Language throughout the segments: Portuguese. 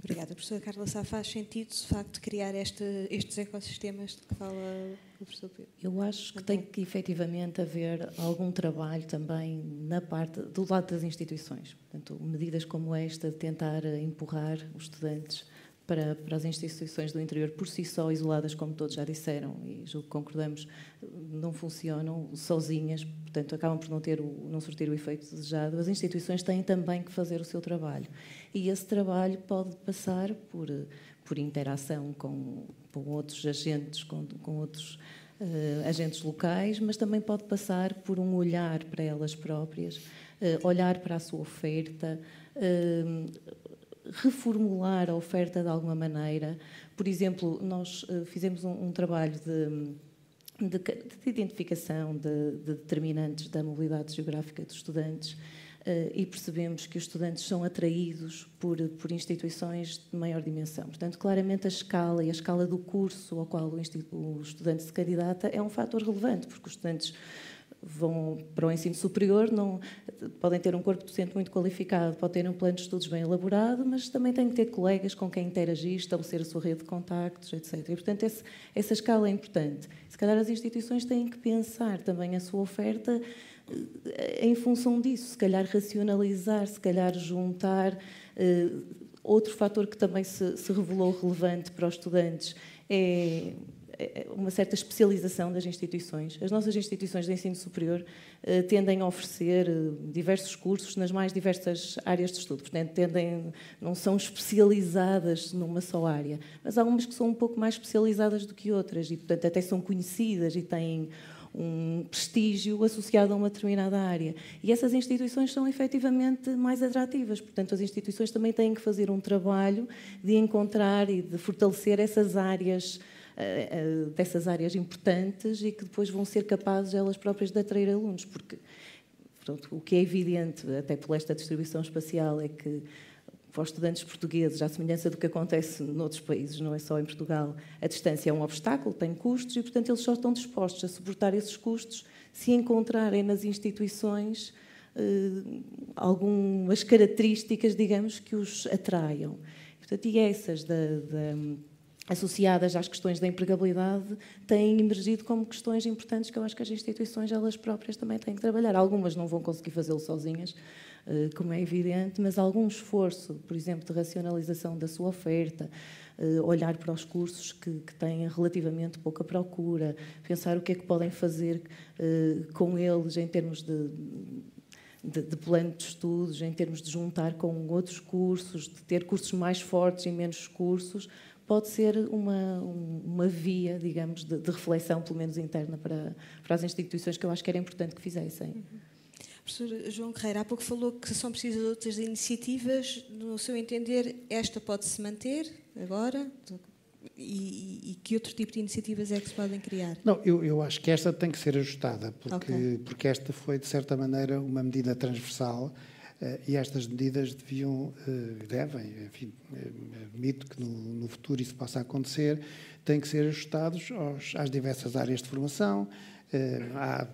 obrigada. Professora Carla Sá, faz sentido, de facto, criar este, estes ecossistemas de que fala o professor Pedro? Eu acho que tem que efetivamente haver algum trabalho também na parte do lado das instituições. Portanto, medidas como esta de tentar empurrar os estudantes para, para as instituições do interior por si só, isoladas, como todos já disseram, e julgo que concordamos, não funcionam sozinhas, portanto, acabam por não, ter o, não surtir o efeito desejado. As instituições têm também que fazer o seu trabalho. E esse trabalho pode passar por, por interação com, com outros agentes, com, com outros uh, agentes locais, mas também pode passar por um olhar para elas próprias, uh, olhar para a sua oferta, uh, reformular a oferta de alguma maneira. Por exemplo, nós uh, fizemos um, um trabalho de, de, de identificação de, de, determinantes da mobilidade geográfica dos estudantes uh, e percebemos que os estudantes são atraídos por, por instituições de maior dimensão. Portanto, claramente a escala e a escala do curso ao qual o, o estudante se candidata é um fator relevante, porque os estudantes vão para o ensino superior, não, podem ter um corpo docente muito qualificado, podem ter um plano de estudos bem elaborado, mas também têm que ter colegas com quem interagir, estabelecer a sua rede de contactos, etc. E, portanto, esse, essa escala é importante. Se calhar as instituições têm que pensar também a sua oferta eh, em função disso, se calhar racionalizar, se calhar juntar. Uh, outro fator que também se, se revelou relevante para os estudantes é uma certa especialização das instituições. As nossas instituições de ensino superior uh, tendem a oferecer uh, diversos cursos nas mais diversas áreas de estudo, portanto, tendem, não são especializadas numa só área, mas há algumas que são um pouco mais especializadas do que outras e, portanto, até são conhecidas e têm um prestígio associado a uma determinada área. E essas instituições são efetivamente mais atrativas. Portanto, as instituições também têm que fazer um trabalho de encontrar e de fortalecer essas áreas eh, eh, dessas áreas importantes e que depois vão ser capazes elas próprias de atrair alunos, porque pronto, o que é evidente, até por esta distribuição espacial, é que para os estudantes portugueses, à semelhança do que acontece noutros países, não é só em Portugal, a distância é um obstáculo, tem custos e, portanto, eles só estão dispostos a suportar esses custos se encontrarem nas instituições eh, algumas características, digamos, que os atraiam. Portanto, e essas da, da associadas às questões da empregabilidade têm emergido como questões importantes que eu acho que as instituições elas próprias também têm que trabalhar. Algumas não vão conseguir fazê-lo sozinhas, eh, como é evidente, mas algum esforço, por exemplo, de racionalização da sua oferta, eh, olhar para os cursos que, que têm relativamente pouca procura, pensar o que é que podem fazer eh, com eles em termos de, de, de, plano de estudos, em termos de juntar com outros cursos, de ter cursos mais fortes e menos cursos, pode ser uma, uma via, digamos, de, de, reflexão, pelo menos interna, para, para as instituições que eu acho que era importante que fizessem. Uhum. Professor João Carreira, há pouco falou que são precisas outras iniciativas. No seu entender, esta pode-se manter agora? E, e, que outro tipo de iniciativas é que se podem criar? Não, eu, eu acho que esta tem que ser ajustada, porque, okay. porque esta foi, de certa maneira, uma medida transversal e estas medidas deviam, eh, devem, enfim, eh, admito que no, no, futuro isso possa acontecer, têm que ser ajustados aos, às diversas áreas de formação. Há,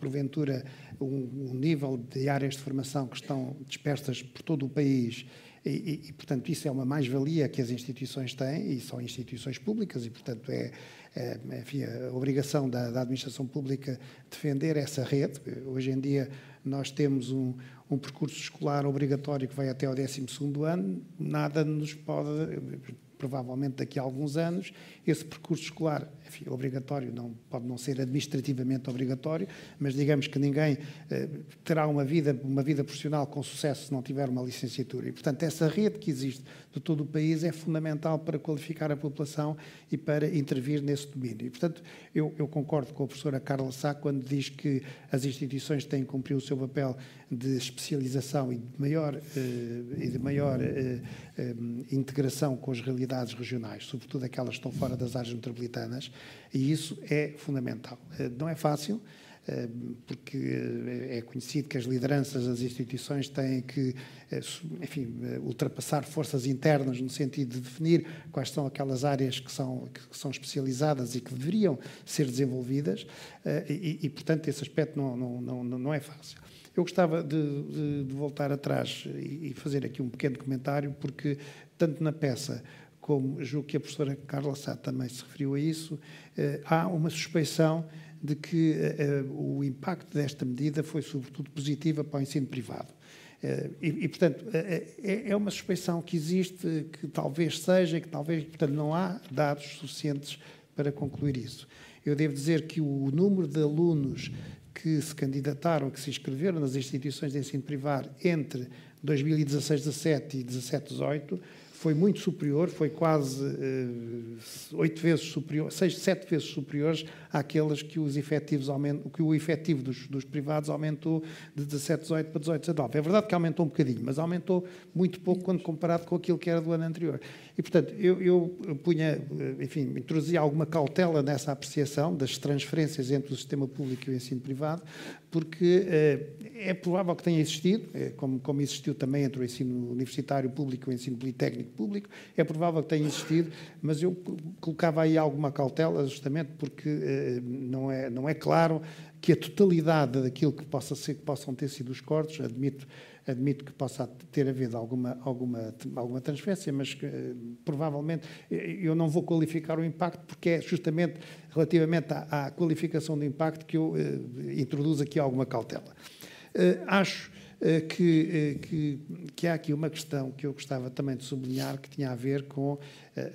porventura, um, um nível de áreas de formação que estão dispersas por todo o país e, e, portanto, isso é uma mais-valia que as instituições têm, e são instituições públicas, e, portanto, é enfim, a obrigação da, da, administração pública defender essa rede. Hoje em dia, nós temos um, um percurso escolar obrigatório que vai até ao 12 ano, nada nos pode, provavelmente daqui a alguns anos, esse percurso escolar enfim, obrigatório, não, pode não ser administrativamente obrigatório, mas digamos que ninguém eh, terá uma vida, uma vida profissional com sucesso se não tiver uma licenciatura. E, portanto, essa rede que existe de todo o país é fundamental para qualificar a população e para intervir nesse domínio. E, portanto, eu, eu concordo com a professora Carla Sá quando diz que as instituições têm que cumprir o seu papel de especialização e de maior, eh, e de maior eh, eh, integração com as realidades regionais, sobretudo aquelas que estão fora das áreas metropolitanas, e isso é fundamental. Eh, não é fácil, eh, porque eh, é conhecido que as lideranças das instituições têm que, enfim, ultrapassar forças internas no sentido de definir quais são aquelas áreas que são, que são especializadas e que deveriam ser desenvolvidas, e, e portanto, esse aspecto não, não, não, não é fácil. Eu gostava de, de, de voltar atrás e fazer aqui um pequeno comentário, porque tanto na peça como julgo que a professora Carla Sá também se referiu a isso, eh, há uma suspeição de que eh, eh, o impacto desta medida foi sobretudo positiva para o ensino privado. E, e, portanto, é, é uma suspeição que existe, que talvez seja, que talvez, portanto, não há dados suficientes para concluir isso. Eu devo dizer que o número de alunos que se candidataram, que se inscreveram nas instituições de ensino privado entre 2016-17 e 17-18 foi muito superior, foi quase uh, oito vezes superior, seis, sete vezes superiores àquelas que os efetivos aumentam, que o efetivo dos, dos privados aumentou de 17, 18 para 18, 19. É verdade que aumentou um bocadinho, mas aumentou muito pouco quando comparado com aquilo que era do ano anterior. E, portanto, eu, eu punha, enfim, introduzia alguma cautela nessa apreciação das transferências entre o sistema público e o ensino privado, porque eh, é provável que tenha existido, eh, como, como existiu também entre o ensino universitário público e o ensino politécnico público, é provável que tenha existido, mas eu colocava aí alguma cautela, justamente porque eh, não, é, não é claro que a totalidade daquilo que possa ser, que possam ter sido os cortes, admito admito que possa ter havido alguma, alguma, alguma transferência, mas uh, provavelmente eu não vou qualificar o impacto, porque é justamente relativamente à, à qualificação do impacto que eu uh, introduzo aqui alguma cautela. Uh, acho que, que, que, há aqui uma questão que eu gostava também de sublinhar, que tinha a ver com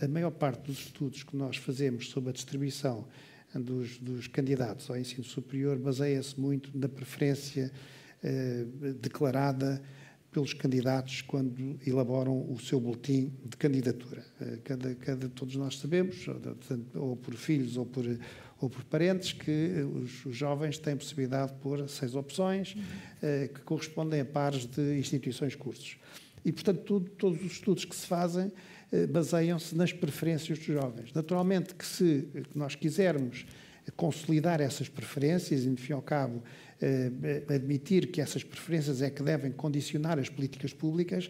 a maior parte dos estudos que nós fazemos sobre a distribuição dos, dos candidatos ao ensino superior baseia-se muito na preferência eh, declarada pelos candidatos quando elaboram o seu boletim de candidatura. Eh, cada, cada, todos nós sabemos, ou por filhos ou por, ou por parentes, que os, os jovens têm possibilidade de pôr seis opções uhum. que correspondem a pares de instituições cursos. E, portanto, tudo, todos os estudos que se fazem baseiam-se nas preferências dos jovens. Naturalmente que se nós quisermos consolidar essas preferências, e, no fim ao cabo, eh, admitir que essas preferências é que devem condicionar as políticas públicas,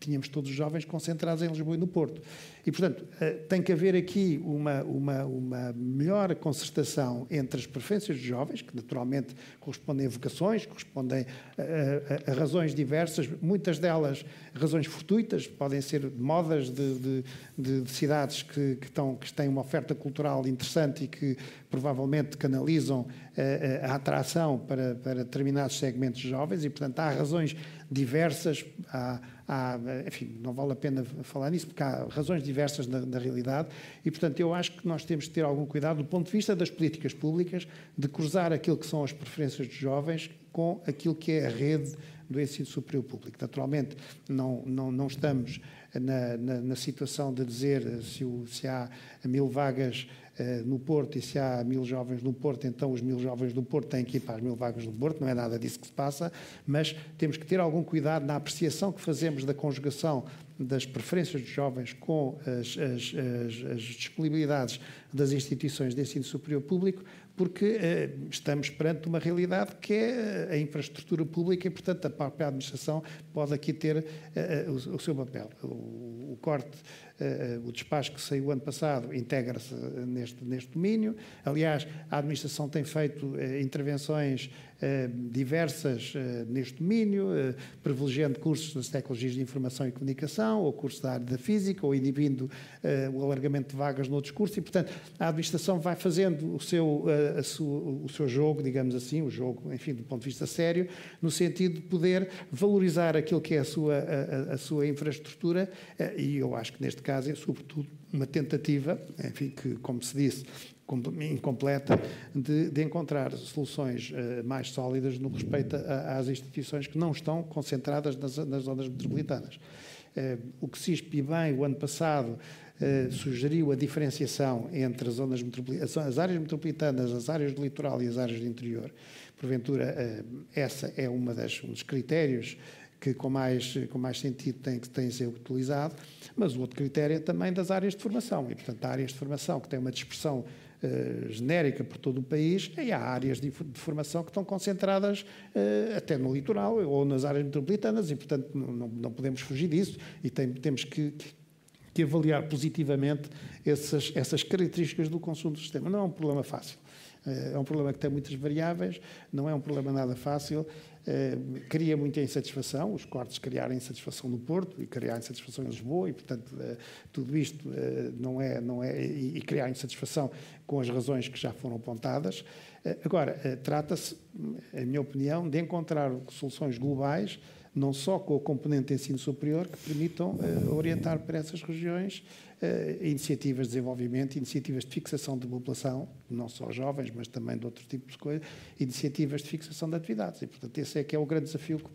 tínhamos todos os jovens concentrados em Lisboa e no Porto. E, portanto, eh, tem que haver aqui uma, uma, uma melhor concertação entre as preferências dos jovens, que naturalmente correspondem a vocações, correspondem a, a, a razões diversas, muitas delas razões fortuitas, podem ser modas de, de, de, de cidades que, que, estão, que têm uma oferta cultural interessante e que provavelmente canalizam a, eh, a atração para, para determinados segmentos jovens, e, portanto, há razões diversas, há, há, enfim, não vale a pena falar nisso, porque há razões diversas na, realidade, e, portanto, eu acho que nós temos de ter algum cuidado do ponto de vista das políticas públicas, de cruzar aquilo que são as preferências dos jovens com aquilo que é a rede do ensino superior público. Naturalmente, não, não, não estamos na, na, na situação de dizer se, o, se há mil vagas no Porto, e se há mil jovens no Porto, então os mil jovens do Porto têm que ir para as mil vagas do Porto, não é nada disso que se passa, mas temos que ter algum cuidado na apreciação que fazemos da conjugação das preferências dos jovens com as, as, as, as disponibilidades das instituições de ensino superior público, porque eh, estamos perante uma realidade que é a infraestrutura pública e, portanto, a própria administração pode aqui ter eh, o, o, seu papel. O, o corte eh, o despacho que saiu ano passado integra-se neste, neste domínio. Aliás, a administração tem feito eh, intervenções eh, diversas neste domínio, privilegiando cursos das tecnologias de informação e comunicação, ou cursos da área da física, ou inibindo o alargamento de vagas noutros cursos, e, portanto, a administração vai fazendo o seu, sua, o seu jogo, digamos assim, o jogo, enfim, do ponto de vista sério, no sentido de poder valorizar aquilo que é a sua, a, a sua infraestrutura, e eu acho que neste caso é, sobretudo, uma tentativa, enfim, que, como se disse, incompleta, de, de encontrar soluções uh, mais sólidas no respeito a, às instituições que não estão concentradas nas, nas zonas metropolitanas. Uh, o que se e bem o ano passado uh, sugeriu a diferenciação entre as, zonas as áreas metropolitanas, as áreas do litoral e as áreas do interior. Porventura, essa é uma das, um dos critérios que com mais, com mais sentido tem, tem ser utilizado, mas o outro critério é também das áreas de formação. E, portanto, áreas de formação que têm uma dispersão genérica por todo o país e há áreas de, de formação que estão concentradas uh, até no litoral ou nas áreas metropolitanas e, portanto, não, não podemos fugir disso e tem, temos que, que avaliar positivamente essas, essas características do consumo do sistema. Não é um problema fácil. Eh, é um problema que tem muitas variáveis, não é um problema nada fácil cria muita insatisfação, os cortes criarem insatisfação no Porto e criar insatisfação em Lisboa e, portanto, tudo isto não é, não é e criar insatisfação com as razões que já foram apontadas. Agora, trata-se, em minha opinião, de encontrar soluções globais não só com a componente ensino superior, que permitam uh, orientar para essas regiões iniciativas de desenvolvimento, iniciativas de fixação de população, não só jovens, mas também de outro tipo de coisas, iniciativas de fixação de atividades. E, portanto, esse é que é o grande desafio que